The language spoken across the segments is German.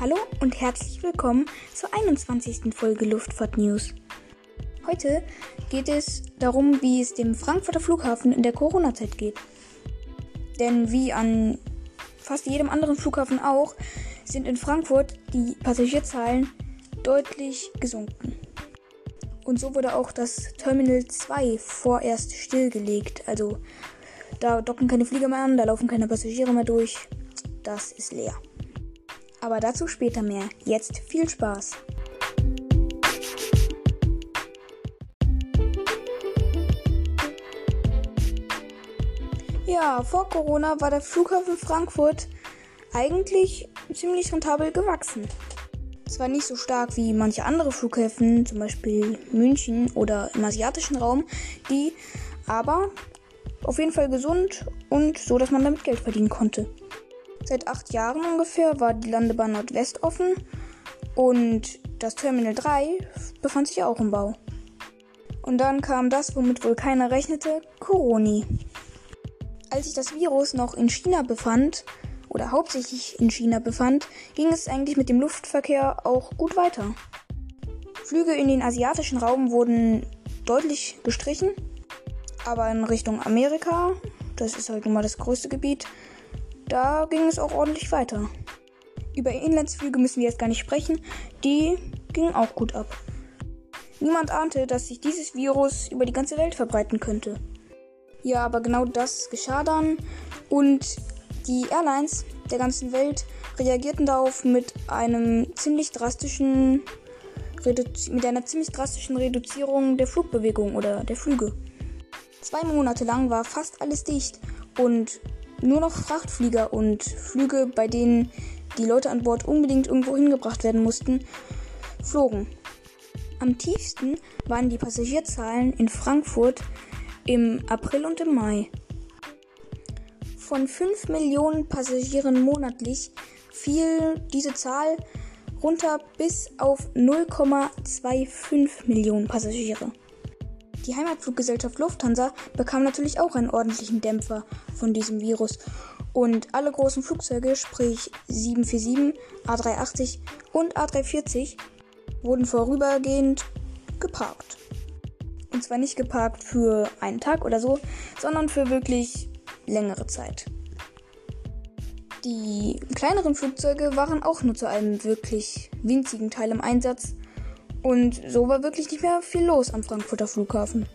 Hallo und herzlich willkommen zur 21. Folge Luftfahrt News. Heute geht es darum, wie es dem Frankfurter Flughafen in der Corona-Zeit geht. Denn wie an fast jedem anderen Flughafen auch, sind in Frankfurt die Passagierzahlen deutlich gesunken. Und so wurde auch das Terminal 2 vorerst stillgelegt. Also da docken keine Flieger mehr an, da laufen keine Passagiere mehr durch. Das ist leer. Aber dazu später mehr. Jetzt viel Spaß. Ja, vor Corona war der Flughafen Frankfurt eigentlich ziemlich rentabel gewachsen. Zwar nicht so stark wie manche andere Flughäfen, zum Beispiel München oder im asiatischen Raum, die aber auf jeden Fall gesund und so, dass man damit Geld verdienen konnte. Seit acht Jahren ungefähr war die Landebahn Nordwest offen und das Terminal 3 befand sich auch im Bau. Und dann kam das, womit wohl keiner rechnete, Corona. Als sich das Virus noch in China befand, oder hauptsächlich in China befand, ging es eigentlich mit dem Luftverkehr auch gut weiter. Flüge in den asiatischen Raum wurden deutlich gestrichen, aber in Richtung Amerika, das ist halt nun mal das größte Gebiet, da ging es auch ordentlich weiter. Über Inlandsflüge müssen wir jetzt gar nicht sprechen, die gingen auch gut ab. Niemand ahnte, dass sich dieses Virus über die ganze Welt verbreiten könnte. Ja, aber genau das geschah dann und die Airlines der ganzen Welt reagierten darauf mit einem ziemlich drastischen mit einer ziemlich drastischen Reduzierung der Flugbewegung oder der Flüge. Zwei Monate lang war fast alles dicht und nur noch Frachtflieger und Flüge, bei denen die Leute an Bord unbedingt irgendwo hingebracht werden mussten, flogen. Am tiefsten waren die Passagierzahlen in Frankfurt im April und im Mai. Von 5 Millionen Passagieren monatlich fiel diese Zahl runter bis auf 0,25 Millionen Passagiere. Die Heimatfluggesellschaft Lufthansa bekam natürlich auch einen ordentlichen Dämpfer von diesem Virus. Und alle großen Flugzeuge, sprich 747, A380 und A340, wurden vorübergehend geparkt. Und zwar nicht geparkt für einen Tag oder so, sondern für wirklich längere Zeit. Die kleineren Flugzeuge waren auch nur zu einem wirklich winzigen Teil im Einsatz und so war wirklich nicht mehr viel los am Frankfurter Flughafen.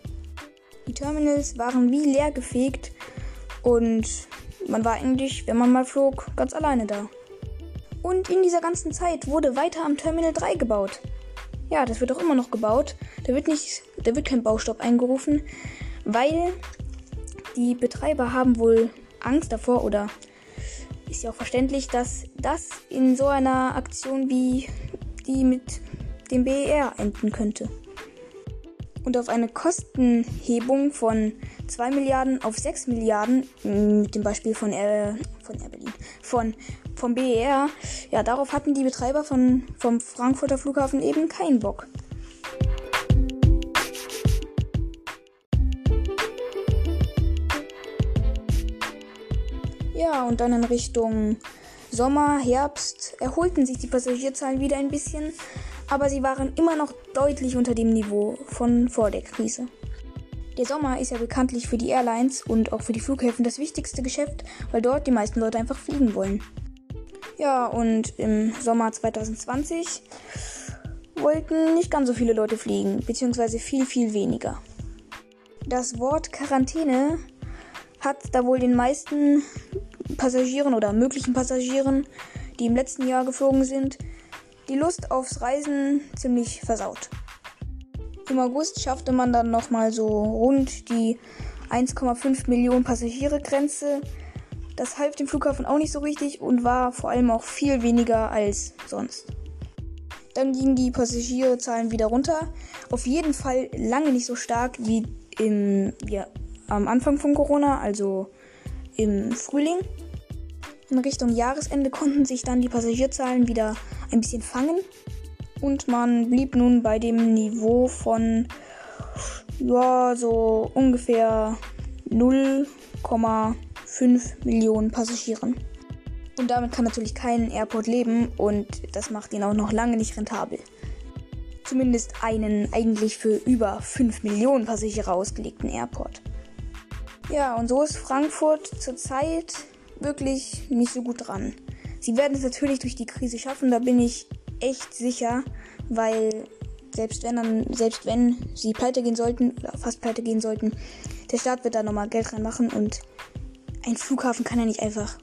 Die Terminals waren wie leer gefegt und man war eigentlich, wenn man mal flog, ganz alleine da. Und in dieser ganzen Zeit wurde weiter am Terminal 3 gebaut. Ja, das wird auch immer noch gebaut. Da wird nicht, da wird kein Baustopp eingerufen, weil die Betreiber haben wohl Angst davor oder ist ja auch verständlich, dass das in so einer Aktion wie die mit dem BER enden könnte. Und auf eine Kostenhebung von 2 Milliarden auf 6 Milliarden, mm, mit dem Beispiel von Air, von Air Berlin, von, vom BER, ja, darauf hatten die Betreiber von, vom Frankfurter Flughafen eben keinen Bock. Ja, und dann in Richtung Sommer, Herbst erholten sich die Passagierzahlen wieder ein bisschen, aber sie waren immer noch deutlich unter dem Niveau von vor der Krise. Der Sommer ist ja bekanntlich für die Airlines und auch für die Flughäfen das wichtigste Geschäft, weil dort die meisten Leute einfach fliegen wollen. Ja, und im Sommer 2020 wollten nicht ganz so viele Leute fliegen, beziehungsweise viel, viel weniger. Das Wort Quarantäne hat da wohl den meisten Passagieren oder möglichen Passagieren, die im letzten Jahr geflogen sind, die Lust aufs Reisen ziemlich versaut. Im August schaffte man dann nochmal so rund die 1,5 Millionen Passagiere Grenze. Das half dem Flughafen auch nicht so richtig und war vor allem auch viel weniger als sonst. Dann gingen die Passagierzahlen wieder runter. Auf jeden Fall lange nicht so stark wie im, ja, am Anfang von Corona, also im Frühling. In Richtung Jahresende konnten sich dann die Passagierzahlen wieder ein bisschen fangen. Und man blieb nun bei dem Niveau von ja, so ungefähr 0,5 Millionen Passagieren. Und damit kann natürlich kein Airport leben und das macht ihn auch noch lange nicht rentabel. Zumindest einen eigentlich für über 5 Millionen Passagiere ausgelegten Airport. Ja, und so ist Frankfurt zurzeit wirklich nicht so gut dran. Sie werden es natürlich durch die Krise schaffen, da bin ich echt sicher, weil selbst wenn dann, selbst wenn sie pleite gehen sollten, oder fast pleite gehen sollten, der Staat wird da nochmal Geld reinmachen und ein Flughafen kann ja nicht einfach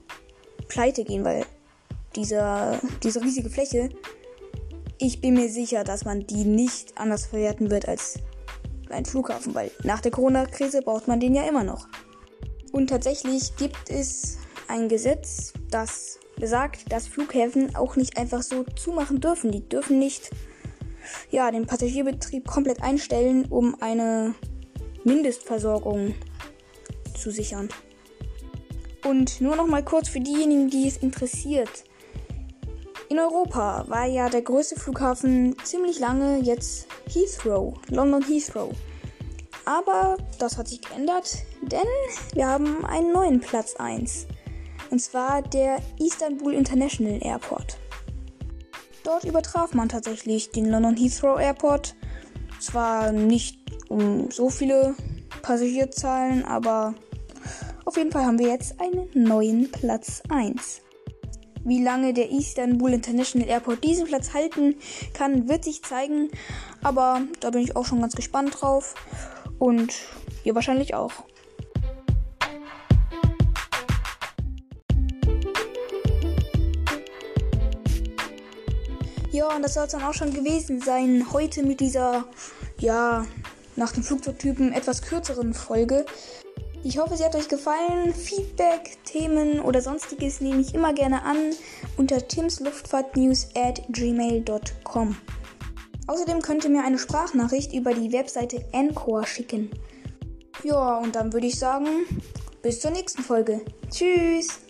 pleite gehen, weil dieser, diese riesige Fläche, ich bin mir sicher, dass man die nicht anders verwerten wird als ein Flughafen, weil nach der Corona-Krise braucht man den ja immer noch. Und tatsächlich gibt es ein Gesetz, das besagt, dass Flughäfen auch nicht einfach so zumachen dürfen. Die dürfen nicht ja, den Passagierbetrieb komplett einstellen, um eine Mindestversorgung zu sichern. Und nur noch mal kurz für diejenigen, die es interessiert. In Europa war ja der größte Flughafen ziemlich lange jetzt Heathrow, London Heathrow. Aber das hat sich geändert, denn wir haben einen neuen Platz 1. Und zwar der Istanbul International Airport. Dort übertraf man tatsächlich den London Heathrow Airport. Zwar nicht um so viele Passagierzahlen, aber auf jeden Fall haben wir jetzt einen neuen Platz 1. Wie lange der Istanbul International Airport diesen Platz halten kann, wird sich zeigen. Aber da bin ich auch schon ganz gespannt drauf. Und ihr wahrscheinlich auch. Ja, und das soll es dann auch schon gewesen sein. Heute mit dieser, ja, nach dem Flugzeugtypen etwas kürzeren Folge. Ich hoffe, sie hat euch gefallen. Feedback, Themen oder sonstiges nehme ich immer gerne an unter timsluftfahrtnews at gmail.com. Außerdem könnt ihr mir eine Sprachnachricht über die Webseite Encore schicken. Ja, und dann würde ich sagen, bis zur nächsten Folge. Tschüss!